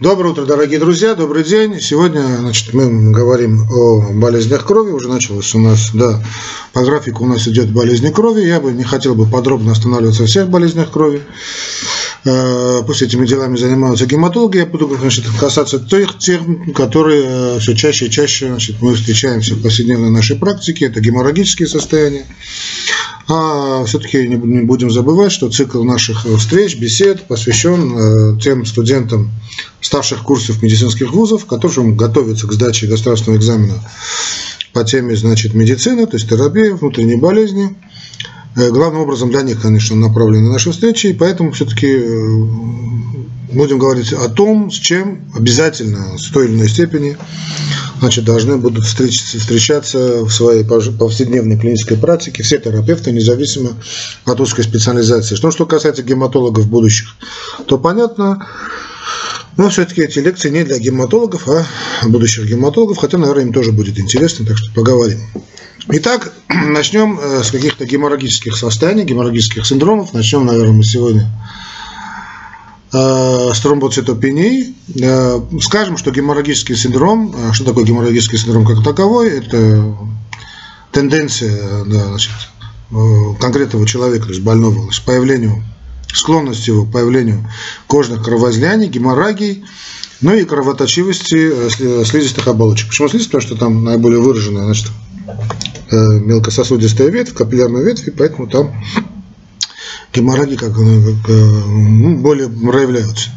Доброе утро, дорогие друзья, добрый день. Сегодня значит, мы говорим о болезнях крови. Уже началось у нас, да, по графику у нас идет болезни крови. Я бы не хотел бы подробно останавливаться на всех болезнях крови. Э, пусть этими делами занимаются гематологи. Я буду значит, касаться тех тем, которые э, все чаще и чаще значит, мы встречаемся в повседневной нашей практике. Это геморрагические состояния. А все-таки не будем забывать, что цикл наших встреч, бесед посвящен э, тем студентам старших курсов медицинских вузов, которые готовятся к сдаче государственного экзамена по теме значит, медицины, то есть терапия, внутренние болезни. Э, главным образом для них, конечно, направлены наши встречи, и поэтому все-таки э, будем говорить о том, с чем обязательно, в той или иной степени, значит, должны будут встречаться, встречаться в своей повседневной клинической практике все терапевты, независимо от узкой специализации. Что, что касается гематологов будущих, то понятно, но все-таки эти лекции не для гематологов, а будущих гематологов, хотя, наверное, им тоже будет интересно, так что поговорим. Итак, начнем э, с каких-то геморрагических состояний, геморрагических синдромов. Начнем, наверное, мы сегодня с тромбоцитопенией. Э, скажем, что геморрагический синдром, э, что такое геморрагический синдром как таковой, это тенденция да, значит, конкретного человека, то есть больного, с появлению, склонность его к появлению кожных кровоизлияний, геморрагий, ну и кровоточивости слизистых оболочек. Почему слизистых? Потому что там наиболее выраженная значит, мелкососудистая ветвь, капиллярная ветвь, и поэтому там геморрагии как, э, как ну, более проявляются.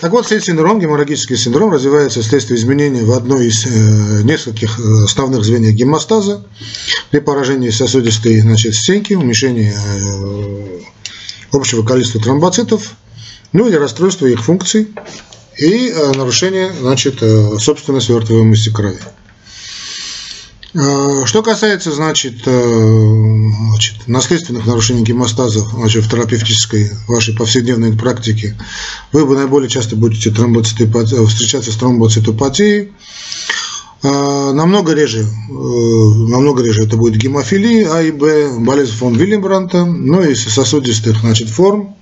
Так вот, этот синдром, геморрагический синдром, развивается вследствие изменений в одной из э, нескольких э, основных звеньев гемостаза при поражении сосудистой значит, стенки, уменьшении э, общего количества тромбоцитов, ну или расстройства их функций и э, нарушение значит, э, собственной свертываемости крови. Э, что касается значит, э, значит, наследственных нарушений гемостаза значит, в терапевтической вашей повседневной практике, вы бы наиболее часто будете встречаться с тромбоцитопатией. Э, намного реже, намного реже это будет гемофилия А и Б, болезнь фон Вильямбранта, ну и сосудистых значит, форм,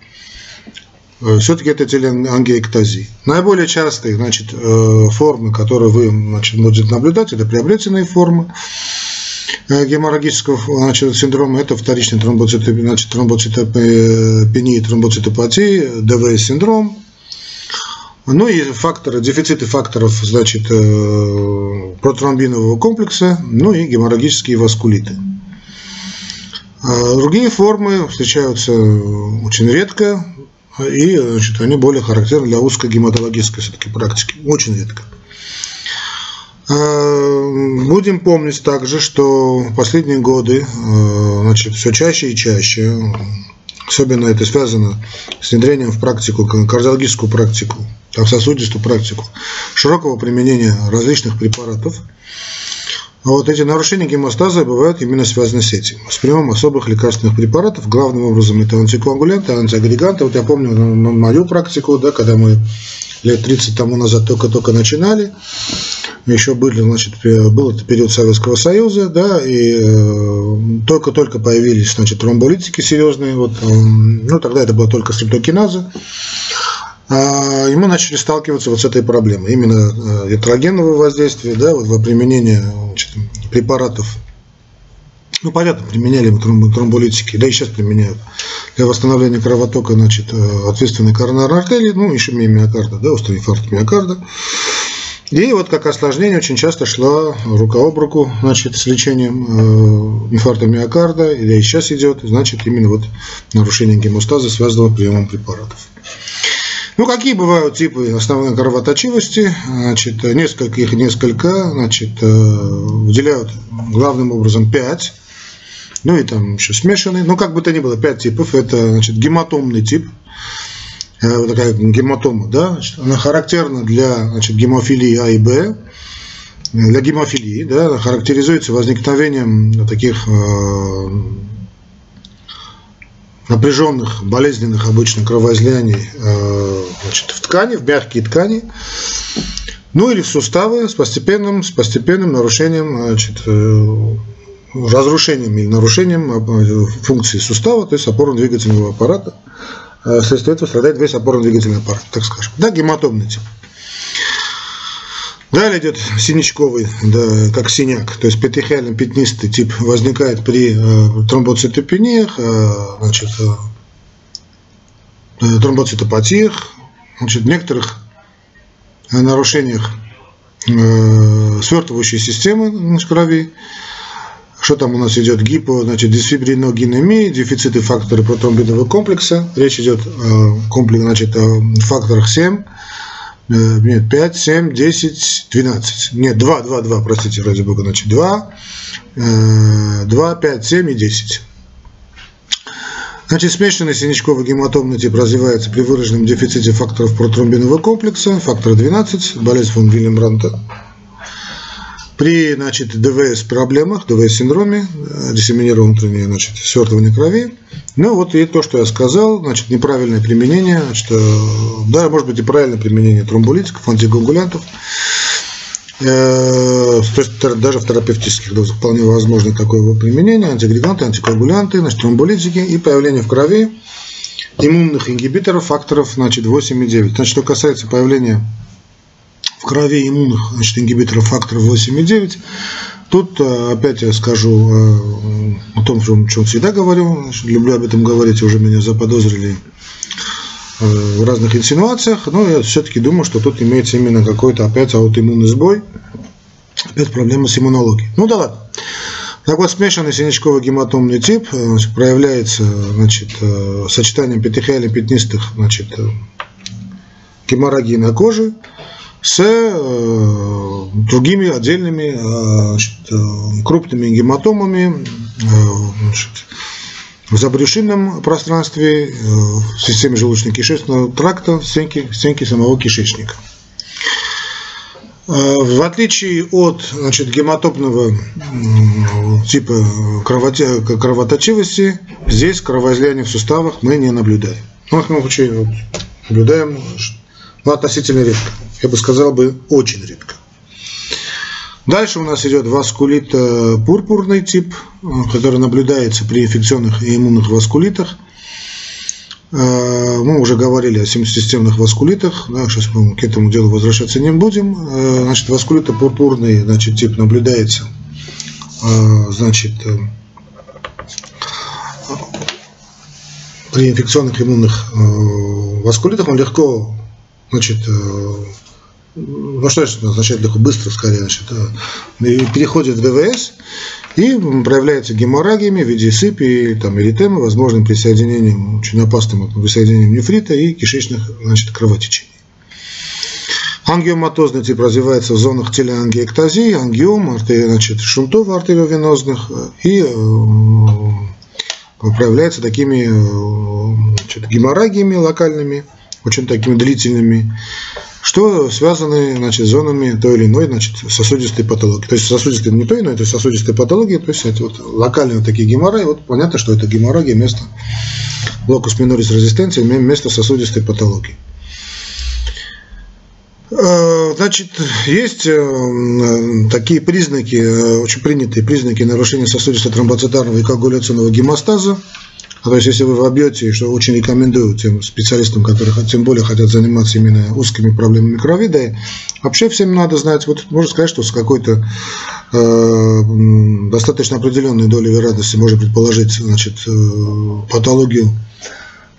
все-таки это телеангиэктазия. Наиболее частые значит, э, формы, которые вы значит, будете наблюдать, это приобретенные формы э, геморрагического значит, синдрома, это вторичный тромбоцитопения, значит, тромбоцитопатии, ДВС-синдром, ну и факторы, дефициты факторов, значит, протромбинового комплекса, ну и геморрагические васкулиты. Другие формы встречаются очень редко, и значит, они более характерны для узкой гематологической все-таки практики, очень редко. А, будем помнить также, что в последние годы а, значит, все чаще и чаще, особенно это связано с внедрением в практику, кардиологическую практику, сосудистую практику, широкого применения различных препаратов, а вот эти нарушения гемостаза бывают именно связаны с этим. С приемом особых лекарственных препаратов, главным образом это антикоагулянты, антиагреганты. Вот я помню мою практику, да, когда мы лет 30 тому назад только-только начинали, еще были, значит, был это период Советского Союза, да, и э, только-только появились, значит, тромболитики серьезные, вот, э, ну, тогда это была только стрептокиназа, а, и мы начали сталкиваться вот с этой проблемой, именно этрогенного воздействия, да, вот во применении значит, препаратов. Ну, понятно, применяли тромболитики, да и сейчас применяют для восстановления кровотока, значит, э, ответственной коронарной артерии, ну, еще миокарда, да, острый инфаркт миокарда. И вот как осложнение очень часто шла рука об руку значит, с лечением э, инфаркта миокарда, или сейчас идет, значит, именно вот нарушение гемостаза, связанного приемом препаратов. Ну, какие бывают типы основной кровоточивости? Значит, несколько их несколько, значит, э, выделяют главным образом 5. Ну и там еще смешанные. Ну, как бы то ни было, 5 типов. Это, значит, гематомный тип. Э, вот такая гематома, да, значит, она характерна для значит, гемофилии А и Б. Для гемофилии, да, характеризуется возникновением таких э, напряженных, болезненных обычно кровоизлияний э, значит, в ткани, в мягкие ткани, ну или в суставы с постепенным, с постепенным нарушением, значит, э, разрушением или нарушением э, функции сустава, то есть опорно-двигательного аппарата. Вследствие этого страдает весь опорно-двигательный аппарат, так скажем. Да, гематомный тип. Далее идет синячковый, да, как синяк, то есть петехиально пятнистый тип возникает при э, тромбоцитопениях, э, значит, э, тромбоцитопатиях, значит, некоторых э, нарушениях э, свертывающей системы в крови. Что там у нас идет? Гипо, значит, дисфибриногенемия, дефициты факторы протромбинового комплекса. Речь идет о, комплекс, значит, о факторах 7, Э, нет, 5, 7, 10, 12. Нет, 2, 2, 2, простите, ради бога, значит, 2, 2, 5, 7 и 10. Значит, смешанный синячковый гематомный тип развивается при выраженном дефиците факторов протромбинового комплекса, фактора 12, болезнь фон Вильямбранта. При значит, ДВС проблемах, ДВС синдроме, э, диссеминированное внутреннее значит, свертывание крови. Ну вот и то, что я сказал, значит, неправильное применение, значит, э, да, может быть и правильное применение тромболитиков, антикоагулянтов. Э, то есть даже в терапевтических дозах вполне возможно такое применение, антиагреганты, антикоагулянты, значит, тромболитики и появление в крови иммунных ингибиторов факторов значит, 8 и 9. Значит, что касается появления в крови иммунных значит, ингибиторов факторов 8 и 9. Тут э, опять я скажу э, о том, о чем всегда говорю, значит, люблю об этом говорить, уже меня заподозрили э, в разных инсинуациях, но я все-таки думаю, что тут имеется именно какой-то опять аутоиммунный сбой, опять проблема с иммунологией. Ну да ладно. Так вот, смешанный синячковый гематомный тип значит, проявляется значит, сочетанием петехиально пятнистых значит, геморрагии на коже, с э, другими отдельными э, значит, э, крупными гематомами значит, в забрюшинном пространстве, в системе желудочно-кишечного тракта, в стенке, в стенке самого кишечника. В отличие от значит, гематопного типа кровоточивости, здесь кровоизлияния в суставах мы не наблюдаем. Ну, в случае наблюдаем ну, относительно редко я бы сказал бы, очень редко. Дальше у нас идет васкулит э, пурпурный тип, э, который наблюдается при инфекционных и иммунных васкулитах. Э, мы уже говорили о системных васкулитах, да, сейчас мы к этому делу возвращаться не будем. Значит, васкулито-пурпурный значит, тип наблюдается значит, при инфекционных иммунных васкулитах он легко значит, ну что это означает легко, быстро скорее, значит, и переходит в ДВС и проявляется геморрагиями в виде сыпи, там, эритемы, возможным присоединением, очень опасным присоединением нефрита и кишечных значит, кровотечений. Ангиоматозный тип развивается в зонах телеангиэктазии, ангиом, артерия, значит, шунтов артериовенозных и э, проявляется такими э, значит, геморрагиями локальными, очень такими длительными, что связаны значит, зонами той или иной значит, сосудистой патологии. То есть сосудистой не той, но это сосудистой патологии, то есть это вот локальные вот такие геморраи, вот понятно, что это геморрагия место локус минорис резистенции, место сосудистой патологии. Э, значит, есть э, такие признаки, э, очень принятые признаки нарушения сосудисто-тромбоцитарного и коагуляционного гемостаза, а то есть, если вы вобьете, что очень рекомендую тем специалистам, которые тем более хотят заниматься именно узкими проблемами крови, да и вообще всем надо знать, вот можно сказать, что с какой-то э, достаточно определенной долей вероятности можно предположить значит, э, патологию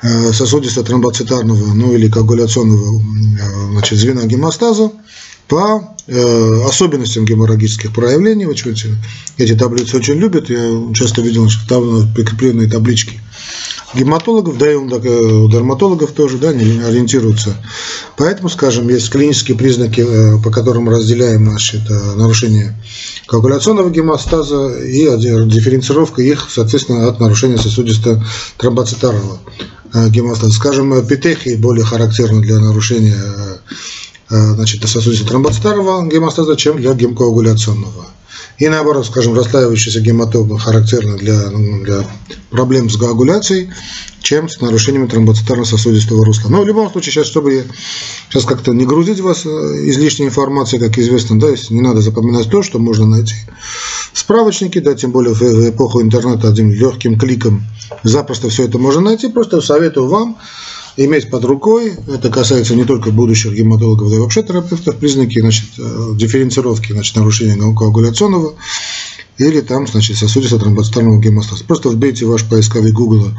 э, сосудисто-тромбоцитарного, ну или коагуляционного э, значит, звена гемостаза, по э, особенностям геморрагических проявлений. Вот эти, таблицы очень любят. Я часто видел там прикрепленные таблички гематологов, да и у дерматологов тоже, да, не ориентируются. Поэтому, скажем, есть клинические признаки, э, по которым разделяем значит, э, нарушение коагуляционного гемостаза и дифференцировка их, соответственно, от нарушения сосудисто-тромбоцитарного э, гемостаза. Скажем, петехи более характерны для нарушения значит, сосудистого тромбоцитарного гемостаза, чем для гемкоагуляционного. И наоборот, скажем, расслаивающийся гематома характерна для, ну, для проблем с коагуляцией, чем с нарушениями тромбоцитарно-сосудистого русла. Но в любом случае, сейчас, чтобы сейчас как-то не грузить вас э, излишней информацией, как известно, да, не надо запоминать то, что можно найти в справочнике, да, тем более в эпоху интернета одним легким кликом запросто все это можно найти. Просто советую вам иметь под рукой, это касается не только будущих гематологов, но и вообще терапевтов, признаки значит, э, дифференцировки значит, нарушения коагуляционного или там значит, сосудистого тромбоцитарного гемостаза. Просто вбейте ваш поисковик Google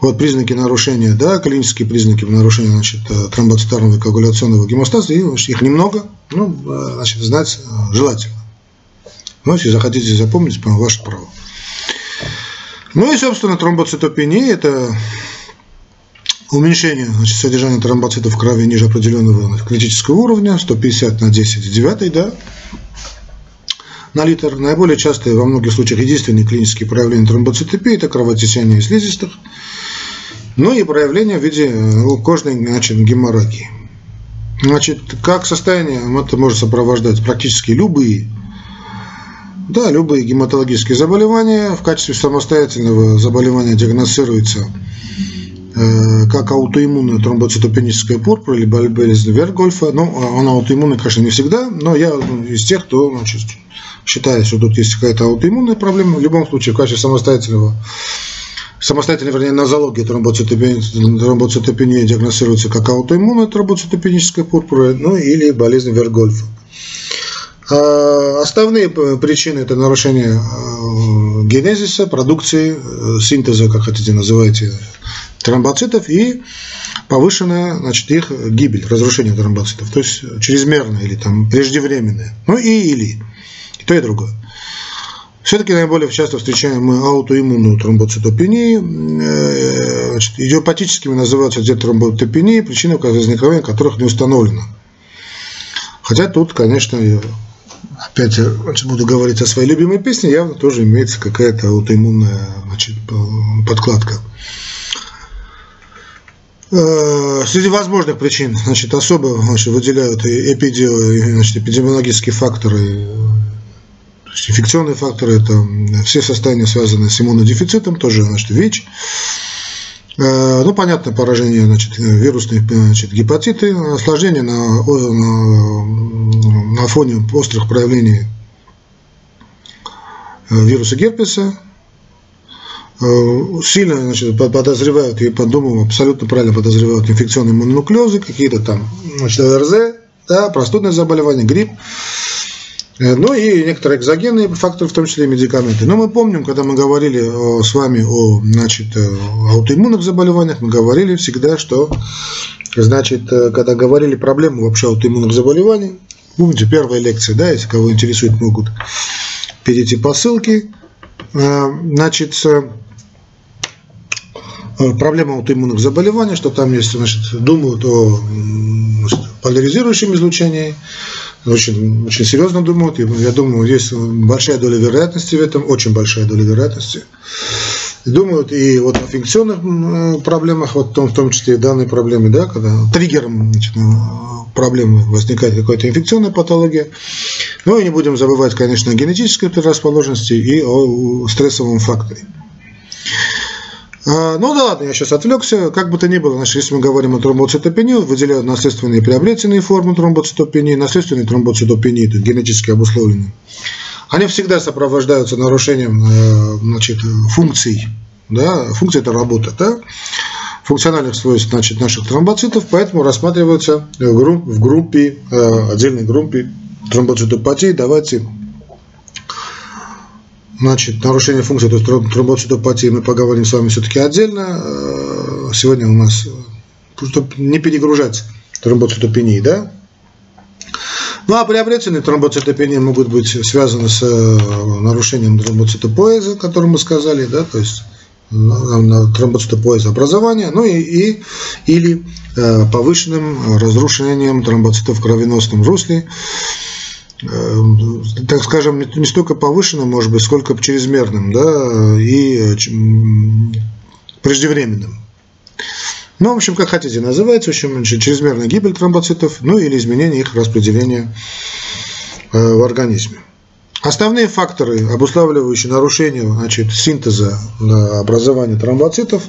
вот признаки нарушения, да, клинические признаки нарушения значит, э, тромбоцитарного и коагуляционного гемостаза, и их немного, ну, э, значит, знать желательно. Но если захотите запомнить, ваше право. Ну и, собственно, тромбоцитопения – это уменьшение значит, содержания тромбоцитов в крови ниже определенного критического уровня, 150 на 10 9, да, на литр. Наиболее частые, во многих случаях, единственные клинические проявления тромбоцитопии – это кровотечение слизистых, ну и проявление в виде э, кожной значит, геморрагии. Значит, как состояние это может сопровождать практически любые да, любые гематологические заболевания в качестве самостоятельного заболевания диагностируется как аутоиммунная тромбоцитопеническая пурпура или болезнь Вергольфа. Ну, она аутоиммунная, конечно, не всегда, но я из тех, кто значит, считает, что тут есть какая-то аутоиммунная проблема. В любом случае, в качестве самостоятельного самостоятельно, вернее, нозология тромбоцитопении, тромбоцитопения диагностируется как аутоиммунная тромбоцитопеническая пурпура, ну или болезнь Вергольфа. А основные причины – это нарушение э, генезиса, продукции, э, синтеза, как хотите называйте, тромбоцитов и повышенная значит, их гибель, разрушение тромбоцитов, то есть чрезмерное или там преждевременное, ну и или, и то и другое. Все-таки наиболее часто встречаем мы аутоиммунную тромбоцитопению. Э, значит, идиопатическими называются детромботопении, причины возникновения которых не установлена. Хотя тут, конечно, опять же, буду говорить о своей любимой песне, явно тоже имеется какая-то аутоиммунная значит, подкладка. Э, среди возможных причин значит, особо значит, выделяют значит, эпидемиологические факторы, инфекционные факторы, это все состояния, связанные с иммунодефицитом, тоже значит, ВИЧ, Э, ну, понятно, поражение значит, вирусных значит, гепатиты, осложнения на, на, на фоне острых проявлений э, вируса герпеса. Э, сильно значит, подозревают, и подумал, абсолютно правильно подозревают инфекционные мононуклеозы, какие-то там значит, РЗ, да, простудное заболевание, грипп. Э, ну и некоторые экзогенные факторы, в том числе и медикаменты. Но мы помним, когда мы говорили с вами о значит, э, аутоиммунных заболеваниях, мы говорили всегда, что значит, э, когда говорили проблемы вообще аутоиммунных заболеваний, помните, первая лекция, да, если кого интересует, могут перейти по ссылке. Значит, проблема аутоиммунных заболеваний, что там есть, значит, думают о поляризирующем излучении, очень, очень серьезно думают. Я думаю, есть большая доля вероятности в этом, очень большая доля вероятности. Думают и вот о инфекционных э, проблемах, вот в том, в том числе и данной проблемы, да, когда триггером значит, э, проблемы возникает какая-то инфекционная патология. Ну и не будем забывать, конечно, о генетической предрасположенности и о стрессовом факторе. А, ну да ладно, я сейчас отвлекся. Как бы то ни было, значит, если мы говорим о тромбоцитопении, выделяют наследственные приобретенные формы тромбоцитопении, наследственные тромбоцитопении, то генетически обусловленные. Они всегда сопровождаются нарушением э, значит, функций. Да? Функция – это работа. Да? функциональных свойств значит, наших тромбоцитов, поэтому рассматриваются в группе, э, отдельной группе тромбоцитопатии. Давайте Значит, нарушение функции, то есть тромбоцитопатии, мы поговорим с вами все-таки отдельно. Э, сегодня у нас, чтобы не перегружать тромбоцитопении, да? Ну а приобретенные тромбоцитопении могут быть связаны с э, нарушением тромбоцитопоэза, котором мы сказали, да, то есть тромбоцитопоэза образования, ну и, и или э, повышенным разрушением тромбоцитов в кровеносном русле, так скажем, не столько повышенным, может быть, сколько чрезмерным, да, и преждевременным. Ну, в общем, как хотите называется, в общем, чрезмерная гибель тромбоцитов, ну или изменение их распределения э, в организме. Основные факторы, обуславливающие нарушение значит, синтеза образования тромбоцитов,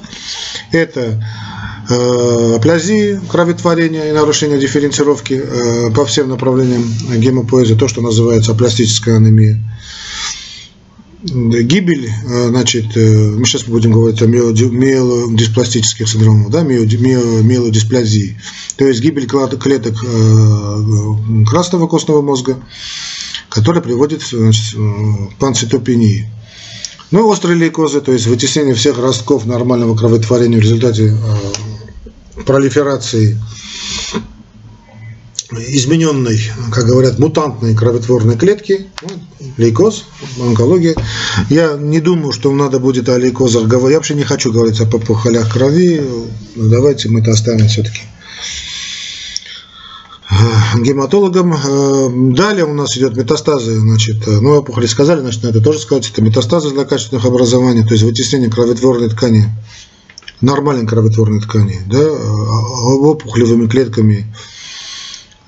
это Э, аплазии, кроветворения и нарушения дифференцировки э, по всем направлениям гемопоэзии, то, что называется апластическая анемия. гибель, значит, мы сейчас будем говорить о миелодиспластических синдромах, да, миелодисплазии, то есть гибель клеток красного костного мозга, которая приводит к панцитопении. Ну, острые лейкозы, то есть вытеснение всех ростков нормального кроветворения в результате пролиферации измененной, как говорят, мутантной кроветворной клетки, ну, лейкоз, онкология. Я не думаю, что надо будет о лейкозах говорить. Я вообще не хочу говорить о опухолях крови. Давайте мы это оставим все-таки гематологам. Далее у нас идет метастазы, значит, ну, опухоли сказали, значит, на это тоже сказать, это метастазы злокачественных образований, то есть вытеснение кроветворной ткани, нормальной кроветворной ткани, да, опухолевыми клетками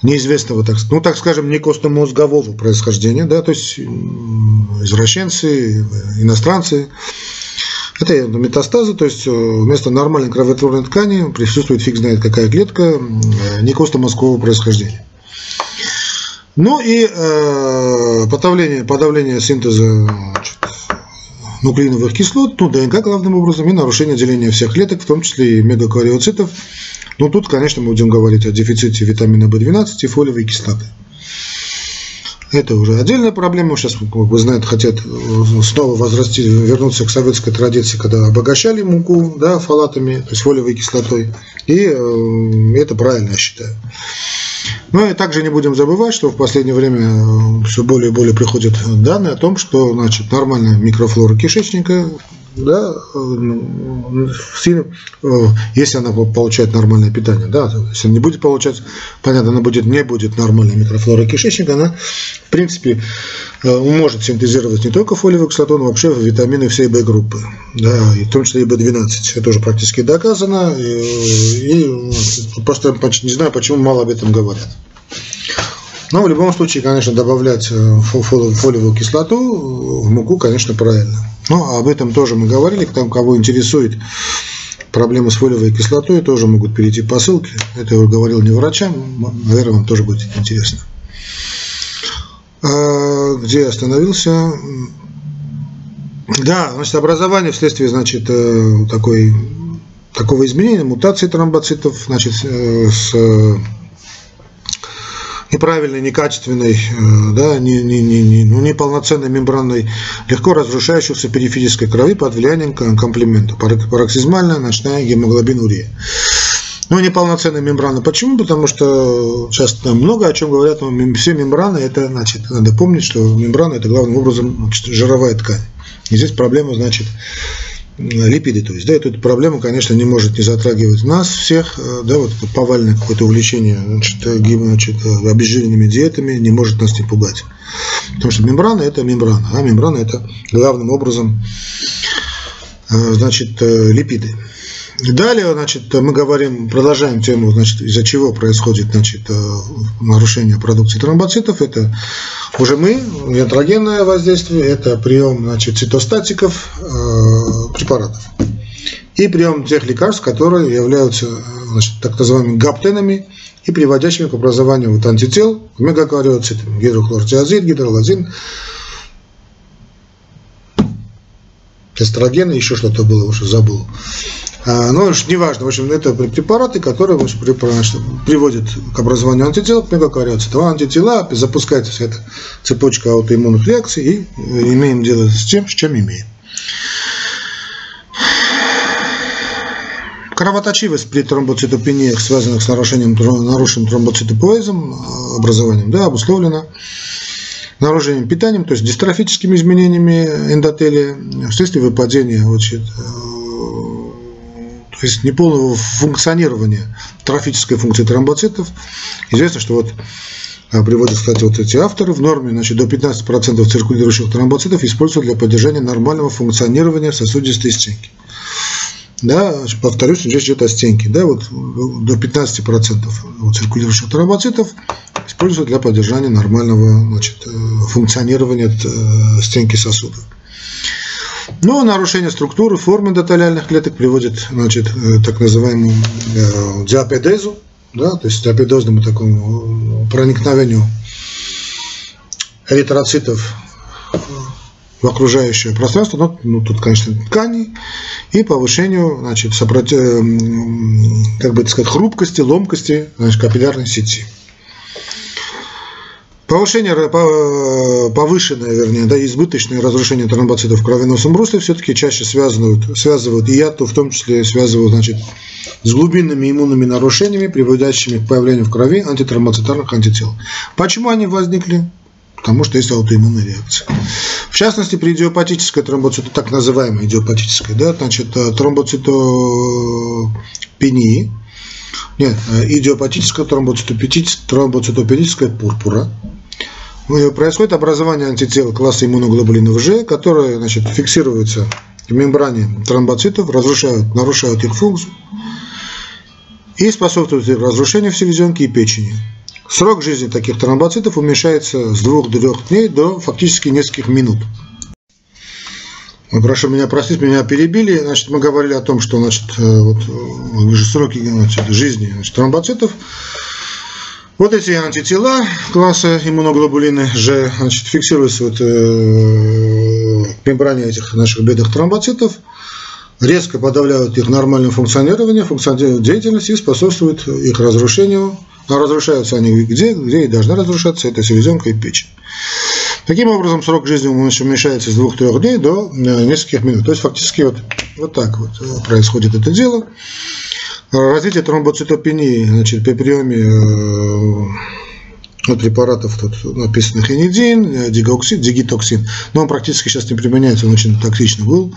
неизвестного, так, ну, так скажем, не костно-мозгового происхождения, да, то есть извращенцы, иностранцы. Это метастазы, то есть э, вместо нормальной кроветворной ткани присутствует фиг знает какая клетка не костно-мозгового происхождения. Ну и э, подавление, подавление синтеза нуклеиновых кислот, ну, ДНК главным образом, и нарушение деления всех клеток, в том числе и мегакариоцитов, но тут, конечно, мы будем говорить о дефиците витамина В12 и фолиевой кислоты. Это уже отдельная проблема. Сейчас, как вы знаете, хотят э, снова возрасти, вернуться к советской традиции, когда обогащали муку да, фалатами, то есть фолиевой кислотой. И э, это правильно, я считаю. Ну и также не будем забывать, что в последнее время э, все более и более приходят данные о том, что значит, нормальная микрофлора кишечника да, если она получает нормальное питание, да, если она не будет получать, понятно, она будет, не будет нормальной микрофлора кишечника, она, в принципе, э, может синтезировать не только фолиевую кислоту, но вообще витамины всей В-группы, да, и в том числе и В12. Это уже практически доказано, и, и просто не знаю, почему мало об этом говорят. Но в любом случае, конечно, добавлять э, фолиевую кислоту в муку, конечно, правильно. Но об этом тоже мы говорили. Там, кого интересует проблемы с фолиевой кислотой, тоже могут перейти по ссылке. Это я говорил не врачам, наверное, вам тоже будет интересно. А, где я остановился? Да, значит, образование вследствие, значит, э, такой, такого изменения, мутации тромбоцитов, значит, э, с неправильной, некачественной, э, да, не, не, не, не, ну, неполноценной мембранной, легко разрушающейся периферической крови под влиянием комплемента, пароксизмальная ночная гемоглобинурия. Ну, неполноценная мембрана. Почему? Потому что часто много о чем говорят, но все мембраны, это, значит, надо помнить, что мембрана это главным образом значит, жировая ткань. И здесь проблема, значит, липиды. То есть, да, эту проблему, конечно, не может не затрагивать нас всех, э, да, вот повальное какое-то увлечение значит, э, значит, э, обезжиренными диетами не может нас не пугать. Потому что мембрана – это мембрана, а мембрана – это главным образом значит, липиды. Далее, значит, мы говорим, продолжаем тему, значит, из-за чего происходит, значит, нарушение продукции тромбоцитов. Это уже мы, ятрогенное воздействие, это прием, значит, цитостатиков, э, препаратов. И прием тех лекарств, которые являются, значит, так называемыми гаптенами и приводящими к образованию вот антител к мегакариоцитам, гидрохлортиазид, гидролазин, эстроген, еще что-то было, уже забыл. А, ну, неважно, в общем, это препараты, которые приводят к образованию антител к мегакариоцитам. Антитела запускается вся эта цепочка аутоиммунных реакций и имеем дело с тем, с чем имеем. Кровоточивость при тромбоцитопениях, связанных с нарушением, нарушенным тромбоцитопоизом, образованием, да, обусловлена нарушением питанием, то есть дистрофическими изменениями эндотелия вследствие выпадения значит, то есть неполного функционирования трофической функции тромбоцитов. Известно, что вот а, приводят, кстати, вот эти авторы, в норме значит, до 15% циркулирующих тромбоцитов используют для поддержания нормального функционирования сосудистой стенки. Да, повторюсь, речь идет о стенке. Да, вот до 15% циркулирующих тромбоцитов используют для поддержания нормального значит, э, функционирования э, стенки сосудов. Но нарушение структуры, формы эндотелиальных клеток приводит значит, к так называемому э, диапедезу, да, то есть диапедозному такому проникновению эритроцитов в окружающее пространство, ну, ну тут, конечно, ткани, и повышению, значит, сопротив, как бы так сказать, хрупкости, ломкости, значит, капиллярной сети. Повышение, повышенное, вернее, да, избыточное разрушение тромбоцитов в кровеносном русле все-таки чаще связывают, связывают и яту, в том числе связывают значит, с глубинными иммунными нарушениями, приводящими к появлению в крови антитромбоцитарных антител. Почему они возникли? Потому что есть аутоиммунная реакция. В частности, при идиопатической тромбоцитопении, так называемой идиопатической, да, значит, э, тромбоцитопении, нет, э, идиопатическая тромбоцитопеническая пурпура, происходит образование антител класса иммуноглобулинов G, которые значит, фиксируются в мембране тромбоцитов, разрушают, нарушают их функцию и способствуют разрушению в селезенке и печени. Срок жизни таких тромбоцитов уменьшается с 2-3 дней до фактически нескольких минут. Прошу меня простить, меня перебили. Значит, мы говорили о том, что значит, э, вот, э, сроки значит, жизни значит, тромбоцитов вот эти антитела класса иммуноглобулины G значит, фиксируются вот, э, в мембране этих наших бедных тромбоцитов, резко подавляют их нормальное функционирование, функциональную деятельность и способствуют их разрушению. А разрушаются они где? Где и должны разрушаться, это селезенка и печень. Таким образом, срок жизни уменьшается с 2-3 дней до э, нескольких минут. То есть, фактически, вот, вот так вот э, происходит это дело. Развитие тромбоцитопении значит, при приеме э, препаратов тут написано хинидин, э, дигоксин, дигитоксин, но он практически сейчас не применяется, он очень токсичный был.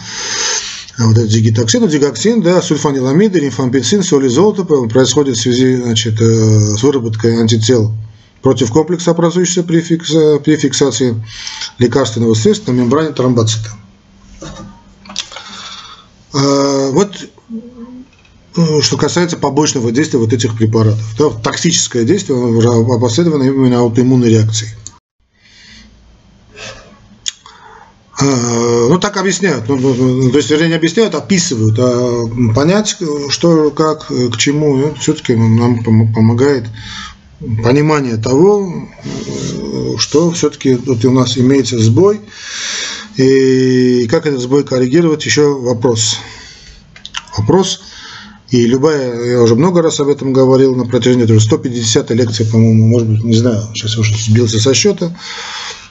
А вот этот дигитоксин, дигоксин, да, сульфаниламиды, римфампицин, соль изолотопа происходит в связи значит, э, с выработкой антител против комплекса, образующегося при, фикс, при фиксации лекарственного средства на мембране тромбоцита. Вот Э, что касается побочного действия вот этих препаратов. Да, токсическое действие опосредовано именно аутоиммунной реакцией. А, ну, так объясняют. Ну, ну, ну, то есть, вернее, не объясняют, описывают. А понять, что, как, к чему, ну, все-таки нам помогает понимание того, что все-таки вот у нас имеется сбой, и как этот сбой коррегировать, еще вопрос. Вопрос – и любая, я уже много раз об этом говорил на протяжении 150 лекций, по-моему, может быть, не знаю, сейчас уже сбился со счета.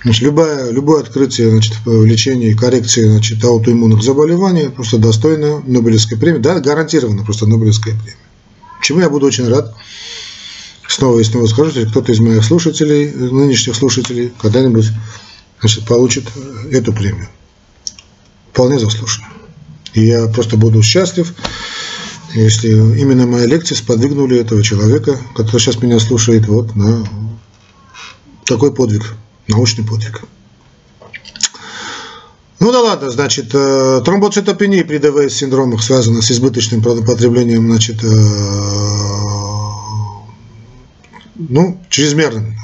Значит, любое, любое открытие значит, в лечении и коррекции значит, аутоиммунных заболеваний просто достойно Нобелевской премии. Да, гарантированно просто Нобелевская премия. Чему я буду очень рад. Снова и снова скажу, если кто-то из моих слушателей, нынешних слушателей, когда-нибудь значит, получит эту премию. Вполне заслуженно. И я просто буду счастлив если именно мои лекции сподвигнули этого человека, который сейчас меня слушает, вот на такой подвиг, научный подвиг. Ну да ладно, значит, э, тромбоцитопения при ДВС синдромах связана с избыточным потреблением, значит, э, ну, чрезмерным.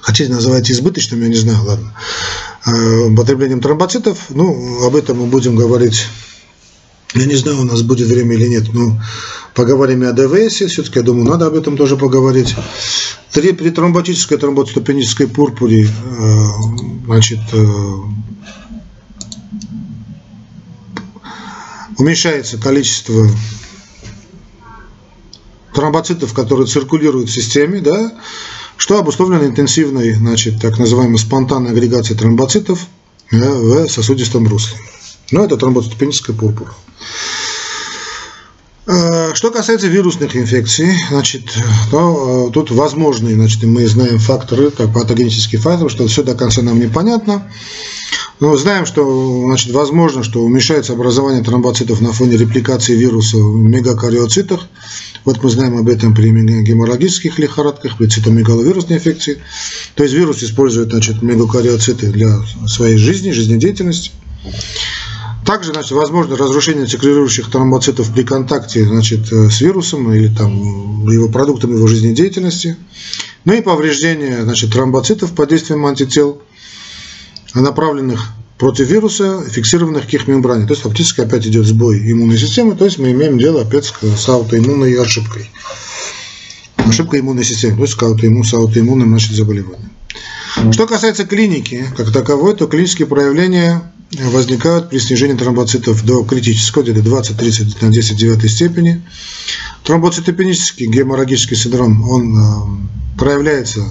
Хотите называть избыточным, я не знаю, ладно. Э, потреблением тромбоцитов, ну, об этом мы будем говорить я не знаю, у нас будет время или нет, но поговорим и о ДВС, все-таки, я думаю, надо об этом тоже поговорить. Три, при тромботической тромботостопенической пурпуре, э, значит, э, уменьшается количество тромбоцитов, которые циркулируют в системе, да, что обусловлено интенсивной, значит, так называемой спонтанной агрегацией тромбоцитов в сосудистом русле. Но это тромбоцитопеническая пурпура. Э, что касается вирусных инфекций, значит, э, тут возможны, значит, мы знаем факторы, так, патогенические факторы, что все до конца нам непонятно. Но знаем, что значит, возможно, что уменьшается образование тромбоцитов на фоне репликации вируса в мегакариоцитах. Вот мы знаем об этом при геморрагических лихорадках, при цитомегаловирусной инфекции. То есть вирус использует значит, мегакариоциты для своей жизни, жизнедеятельности. Также, значит, возможно разрушение циркулирующих тромбоцитов при контакте, значит, э, с вирусом или там его продуктами его жизнедеятельности. Ну и повреждение, значит, тромбоцитов под действием антител, направленных против вируса, фиксированных к их мембране. То есть фактически опять идет сбой иммунной системы, то есть мы имеем дело опять с аутоиммунной ошибкой. Ошибка иммунной системы, то есть с аутоиммун, с аутоиммунным значит, заболеванием. Что касается клиники как таковой, то клинические проявления возникают при снижении тромбоцитов до критического, где-то 20-30 на 10 девятой степени. Тромбоцитопенический геморрагический синдром, он э, проявляется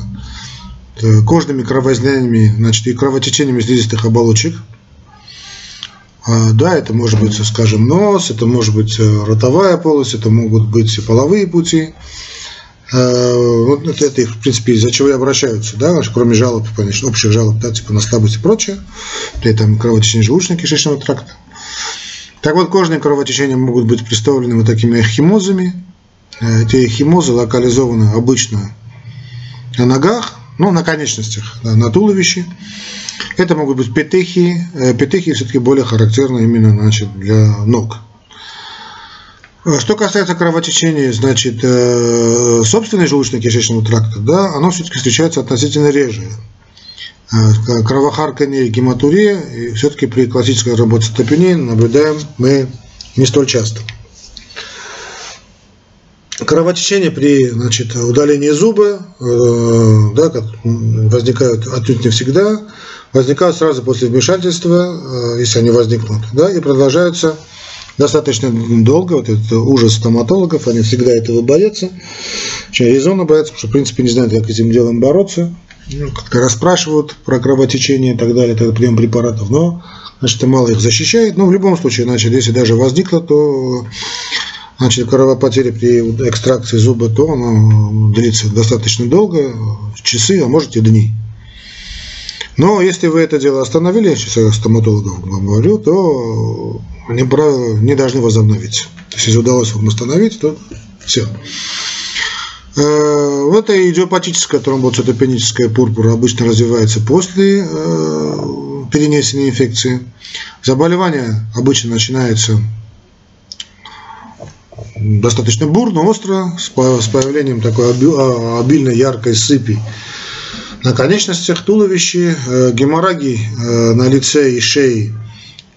э, кожными кровоизлияниями значит, и кровотечениями слизистых оболочек. А, да, это может быть, скажем, нос, это может быть э, ротовая полость, это могут быть половые пути. Вот это, это в принципе, из-за чего и обращаются, да, кроме жалоб, конечно, общих жалоб, да, типа на слабость и прочее, при этом кровотечение желудочно-кишечного тракта. Так вот, кожные кровотечения могут быть представлены вот такими химозами. Эти химозы локализованы обычно на ногах, ну, на конечностях, да, на туловище. Это могут быть петехи. Э, петехи все-таки более характерны именно значит, для ног. Что касается кровотечения, значит, э, собственной желудочно-кишечного тракта, да, оно все-таки встречается относительно реже. Э, кровохарканье и гематурия, все-таки при классической работе топении наблюдаем мы не столь часто. Кровотечение при значит, удалении зуба э, да, возникают отнюдь не всегда, возникают сразу после вмешательства, если они возникнут, да, и продолжаются достаточно долго, вот этот ужас стоматологов, они всегда этого боятся, очень резонно боятся, потому что, в принципе, не знают, как этим делом бороться, ну, как-то расспрашивают про кровотечение и так далее, тогда прием препаратов, но, значит, мало их защищает, но в любом случае, значит, если даже возникло, то значит, кровопотеря при экстракции зуба, то оно длится достаточно долго, часы, а может и дни. Но если вы это дело остановили, сейчас я стоматологов говорю, то они не должны возобновиться. Если удалось вам остановить, то все. Э, вот эта идиопатическая тромбоцитопеническая пурпура обычно развивается после э, перенесенной инфекции. Заболевание обычно начинается достаточно бурно, остро, с появлением такой а, обильной яркой сыпи на конечностях, туловища, э, геморрагии на лице и шее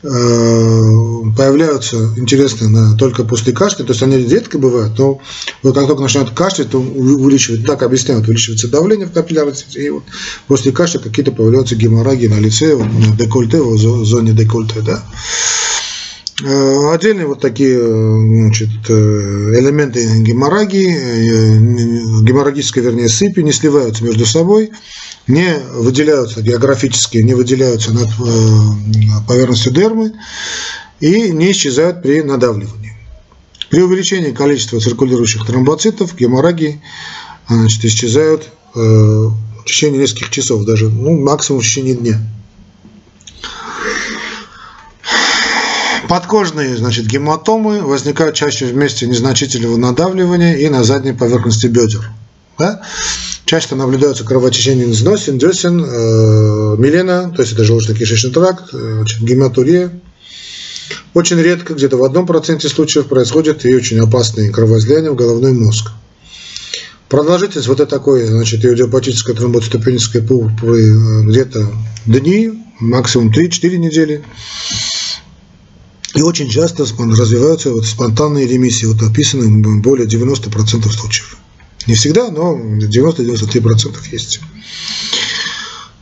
появляются, интересно, на, только после кашля, то есть они редко бывают, но вот как только начинают кашлять, то увеличивает, так объясняют, увеличивается давление в капиллярности, и вот после кашля какие-то появляются геморрагии на лице, вот, на декольте, в зоне декольте, да. Э, отдельные вот такие значит, э, элементы геморрагии, геморрагической, вернее, сыпи не сливаются между собой, не выделяются географически, не выделяются над э, поверхностью дермы и не исчезают при надавливании. При увеличении количества циркулирующих тромбоцитов геморрагии значит, исчезают э, в течение нескольких часов, даже ну, максимум в течение дня. Подкожные значит, гематомы возникают чаще вместе незначительного надавливания и на задней поверхности бедер. Да? Часто наблюдаются кровотечения из носен, десен, э, милена, то есть это желудочно-кишечный тракт, э, гематурия. Очень редко, где-то в одном проценте случаев происходит и очень опасные кровоизлияния в головной мозг. Продолжительность вот такой, значит, иодиопатической тромбоцитопенической пурпуры э, где-то дни, максимум 3-4 недели. И очень часто развиваются вот спонтанные ремиссии, вот описаны более 90% случаев. Не всегда, но 90-93% есть.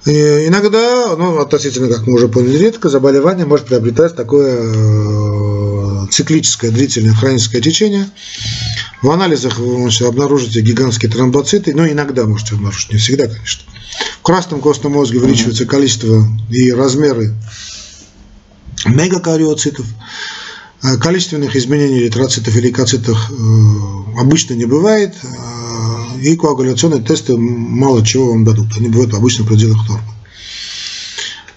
И иногда, ну, относительно, как мы уже поняли, редко, заболевание может приобретать такое э, циклическое длительное хроническое течение. В анализах вы можете обнаружить гигантские тромбоциты, но иногда можете обнаружить, не всегда, конечно. В красном костном мозге увеличивается количество и размеры мегакариоцитов. Э, количественных изменений эритроцитов и лейкоцитах э, обычно не бывает и коагуляционные тесты мало чего вам дадут. Они бывают обычно в пределах нормы.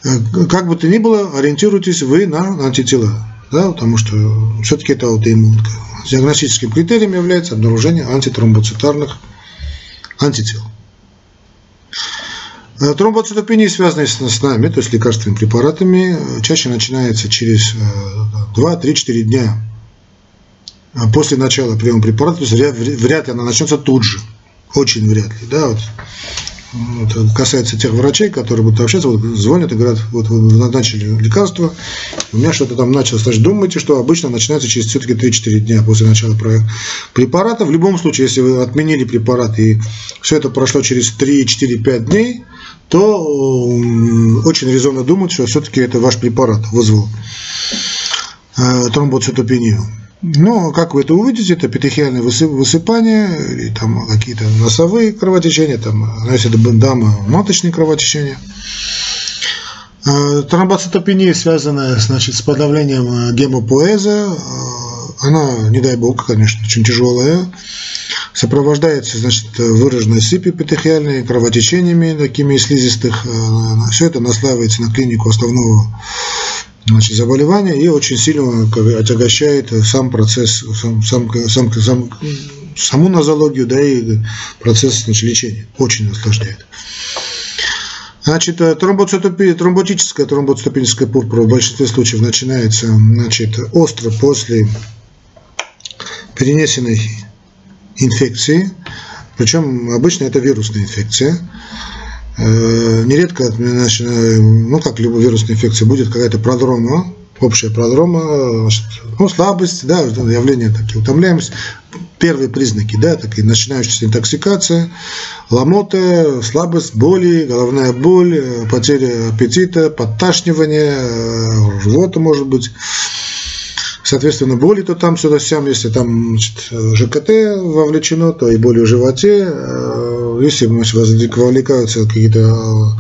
Э, как бы то ни было, ориентируйтесь вы на антитела, да, потому что все-таки это аутоиммунка. Диагностическим критерием является обнаружение антитромбоцитарных антител. Э, тромбоцитопения, связанная с нами, то есть лекарственными препаратами, э, чаще начинается через 2-3-4 дня после начала приема препарата, то есть вряд ли она начнется тут же. Очень вряд ли. Да, вот. Это касается тех врачей, которые будут общаться, вот звонят и говорят, вот вы назначили лекарство, у меня что-то там началось. Значит, думайте, что обычно начинается через все-таки 3-4 дня после начала препарата. В любом случае, если вы отменили препарат и все это прошло через 3-4-5 дней, то очень резонно думать, что все-таки это ваш препарат вызвал э, тромбоцитопению. Но, как вы это увидите, это петехиальное высыпание, или там какие-то носовые кровотечения, там, ну, если это дама, маточные кровотечения. А, тромбоцитопения связана значит, с подавлением э, гемопоэза. А, она, не дай бог, конечно, очень тяжелая. Сопровождается значит, выраженной сыпью петехиальной, кровотечениями такими слизистых. Э, Все это наслаивается на клинику основного значит, заболевания и очень сильно отягощает сам процесс, сам, сам, сам, сам, саму нозологию, да и процесс значит, лечения. Очень осложняет. Значит, э, тромбоцитопия, тромботическая тромбоцитопеническая пурпура в большинстве случаев начинается значит, остро после перенесенной инфекции, причем обычно это вирусная инфекция. Э, нередко, ну, как любая вирусная инфекция, будет какая-то продрома, общая продрома, ну, слабость, да, явления такие, утомляемость, первые признаки, да, такие начинающаяся интоксикация, ломота, слабость, боли, головная боль, потеря аппетита, подташнивание, э, рвота может быть, Соответственно, боли то там, сюда, сям, если там значит, ЖКТ вовлечено, то и боли в животе. Если вовлекаются какие-то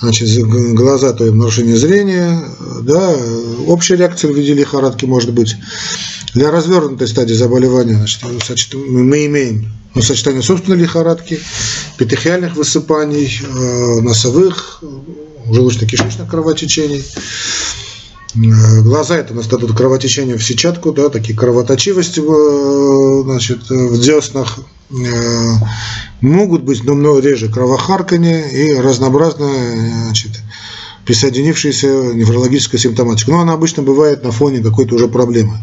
значит, глаза, то и нарушение зрения. Да, общая реакция в виде лихорадки может быть. Для развернутой стадии заболевания значит, мы имеем ну, сочетание собственной лихорадки, петехиальных высыпаний, э, носовых, желудочно-кишечных кровотечений. Глаза это у нас дадут кровотечение в сетчатку, да, такие кровоточивости в, значит, в деснах, могут быть, но много реже кровохарканье и разнообразная значит, присоединившаяся неврологическая симптоматика. Но она обычно бывает на фоне какой-то уже проблемы.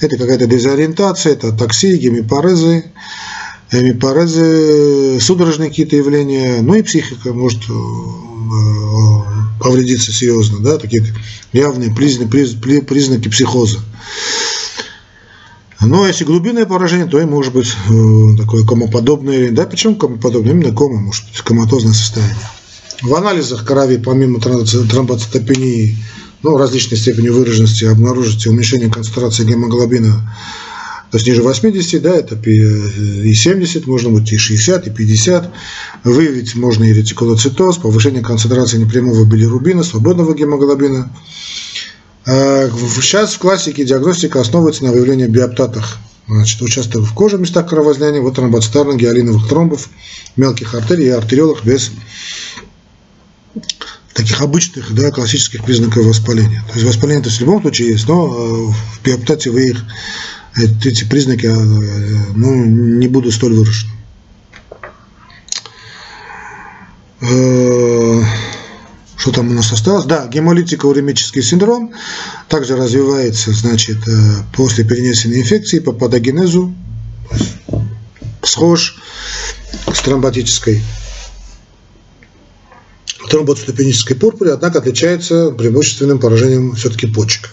Это какая-то дезориентация, это такси, гемипарезы, гемипарезы, судорожные какие-то явления, ну и психика может э, повредиться серьезно, да, такие явные признаки, признаки психоза. Но если глубинное поражение, то и может быть э, такое комоподобное. Да, почему комоподобное? Именно кома, может быть, коматозное состояние. В анализах крови, помимо тромбоцитопении, ну, различной степени выраженности, обнаружите уменьшение концентрации гемоглобина то есть ниже 80, да, это и 70, можно быть и 60, и 50. Выявить можно и ретикулоцитоз, повышение концентрации непрямого билирубина, свободного гемоглобина. А, сейчас в классике диагностика основывается на выявлении биоптатах значит, участвуют в коже в местах кровоизлияния, вот тромбоцитарных гиалиновых тромбов, мелких артерий и артериолах без таких обычных, да, классических признаков воспаления. То есть воспаление то в любом случае есть, но э, в биоптате вы их эти признаки а, ну, не будут столь выражены. Что там у нас осталось? Да, гемолитико-уремический синдром также развивается, значит, э, после перенесенной инфекции по патогенезу, схож с тромботической тромботоступенической пурпуре, однако отличается преимущественным поражением все-таки почек.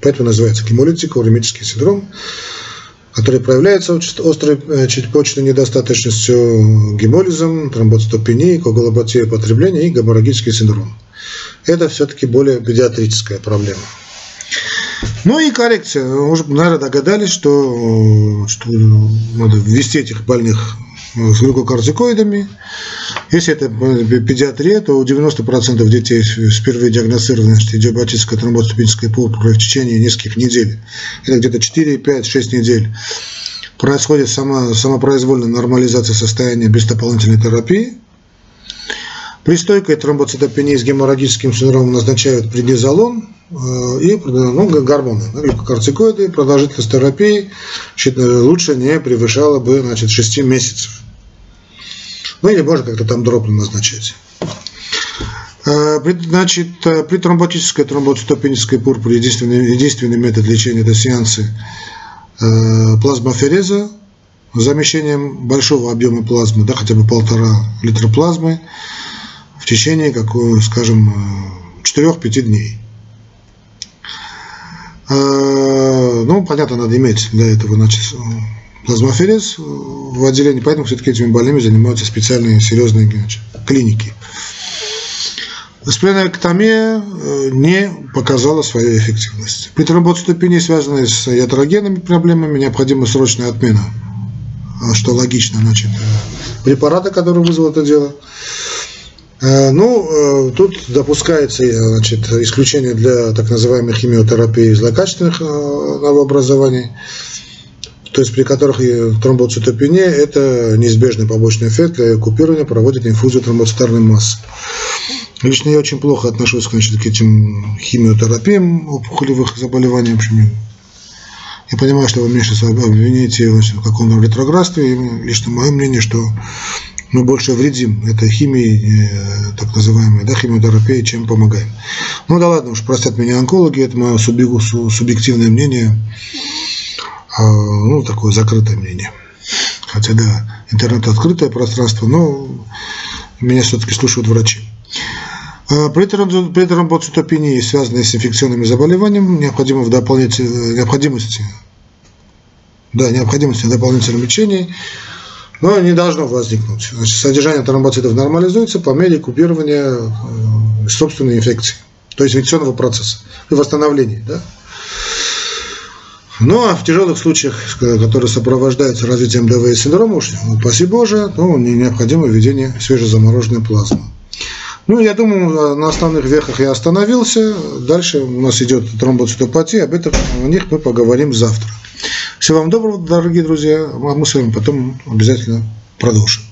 Поэтому называется гемолитико-уремический синдром, который проявляется острой э, почечной недостаточностью, гемолизом, тромбоцитопенией, коагулопатией потребления и геморрагический синдром. Это все-таки более педиатрическая проблема. Ну и коррекция. Уже, наверное, догадались, что, что надо ввести этих больных с глюкокортикоидами. Если это педиатрия, то у 90% детей впервые диагностированы идиопатическая тромбоцитопическая пурпура в течение нескольких недель. Это где-то 4, 5, 6 недель. Происходит сама, самопроизвольная нормализация состояния без дополнительной терапии. При стойкой тромбоцитопении с геморрагическим синдромом назначают преднизолон э, и ну, гормоны, глюкокортикоиды. Продолжительность терапии лучше не превышала бы значит, 6 месяцев. Ну или можно как-то там дробно назначать. Э, значит, э, при тромботической тромбоцитопенической пурпуре единственный, единственный метод лечения – это сеансы плазмофереза с замещением большого объема плазмы, да, хотя бы полтора литра плазмы течение, какой, скажем, 4-5 дней. А, ну, понятно, надо иметь для этого значит, плазмоферез в отделении, поэтому все-таки этими больными занимаются специальные серьезные значит, клиники. Спленэктомия э, не показала свою эффективность. При тромбоцитопении, связанной с ятрогенными проблемами, необходима срочная отмена, а что логично, значит, э, препарата, который вызвал это дело. Э, ну, тут допускается значит, исключение для так называемой химиотерапии злокачественных новообразований, то есть при которых тромбоцитопения – это неизбежный побочный эффект для купирования проводит инфузию тромбоцитарной массы. Лично я очень плохо отношусь значит, к этим химиотерапиям опухолевых заболеваний. В общем, я понимаю, что вы меня сейчас обвините в каком-то ретроградстве. И лично мое мнение, что мы больше вредим этой химии, э, так называемой, да, химиотерапии, чем помогаем. Ну да ладно уж, простят меня онкологи, это мое субъективное мнение, а, ну, такое закрытое мнение. Хотя, да, интернет открытое пространство, но меня все-таки слушают врачи. Э, при тромбоцитопении, связанной с инфекционными заболеваниями, необходимо в дополнительной необходимости, да, необходимости дополнительного лечения, но не должно возникнуть. Значит, содержание тромбоцитов нормализуется по мере купирования э, собственной инфекции, то есть инфекционного процесса и восстановления. Да? Ну а в тяжелых случаях, которые сопровождаются развитием ДВ синдрома, уж, упаси Боже, ну, необходимо введение свежезамороженной плазмы. Ну, я думаю, на основных вехах я остановился. Дальше у нас идет тромбоцитопатия. Об этом о них мы поговорим завтра. Всего вам доброго, дорогие друзья. Мы с вами потом обязательно продолжим.